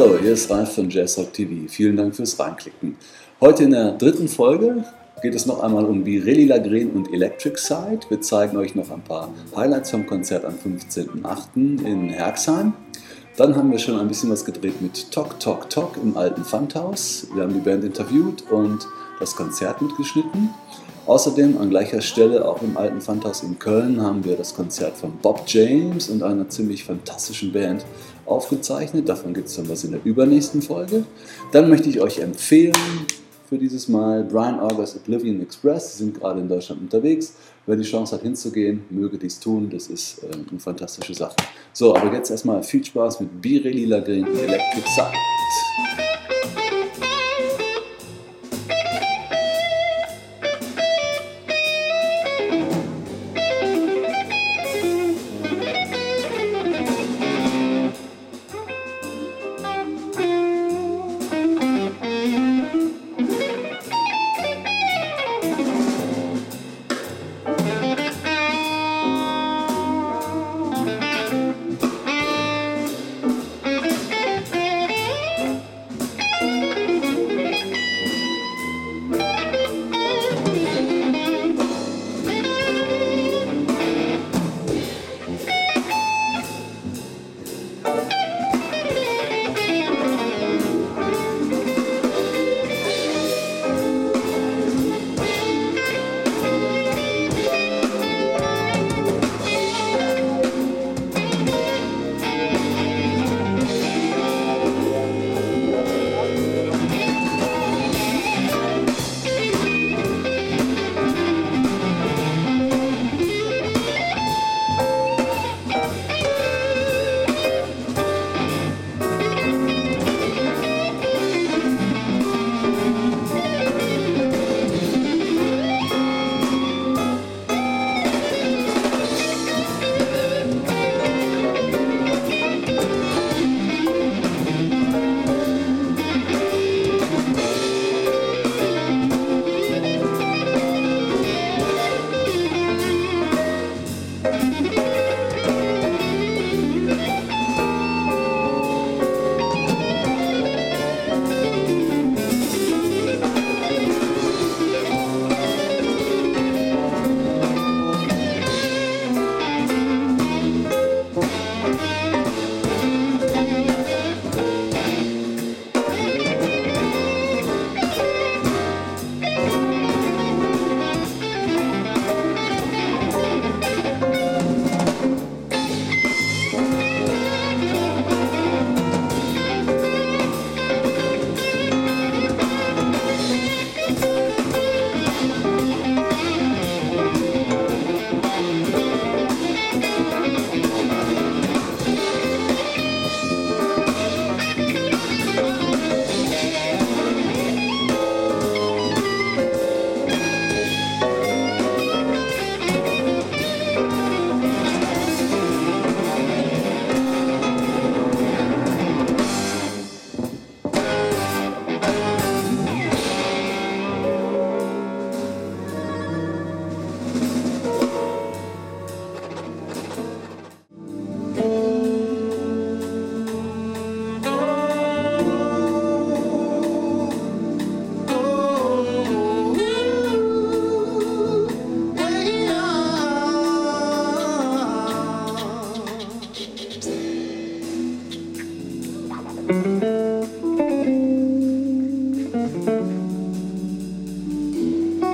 Hallo, hier ist Ralf von JazzRock TV. Vielen Dank fürs Reinklicken. Heute in der dritten Folge geht es noch einmal um Birelli Lagren und Electric Side. Wir zeigen euch noch ein paar Highlights vom Konzert am 15.08. in Herxheim. Dann haben wir schon ein bisschen was gedreht mit Talk Talk Talk im alten Pfandhaus. Wir haben die Band interviewt und das Konzert mitgeschnitten. Außerdem an gleicher Stelle, auch im alten Pfandhaus in Köln, haben wir das Konzert von Bob James und einer ziemlich fantastischen Band aufgezeichnet. Davon gibt es dann was in der übernächsten Folge. Dann möchte ich euch empfehlen für dieses Mal Brian August Oblivion Express. Sie sind gerade in Deutschland unterwegs. Wer die Chance hat hinzugehen, möge dies tun. Das ist äh, eine fantastische Sache. So, aber jetzt erstmal viel Spaß mit Birelli Lagrin Electric Side.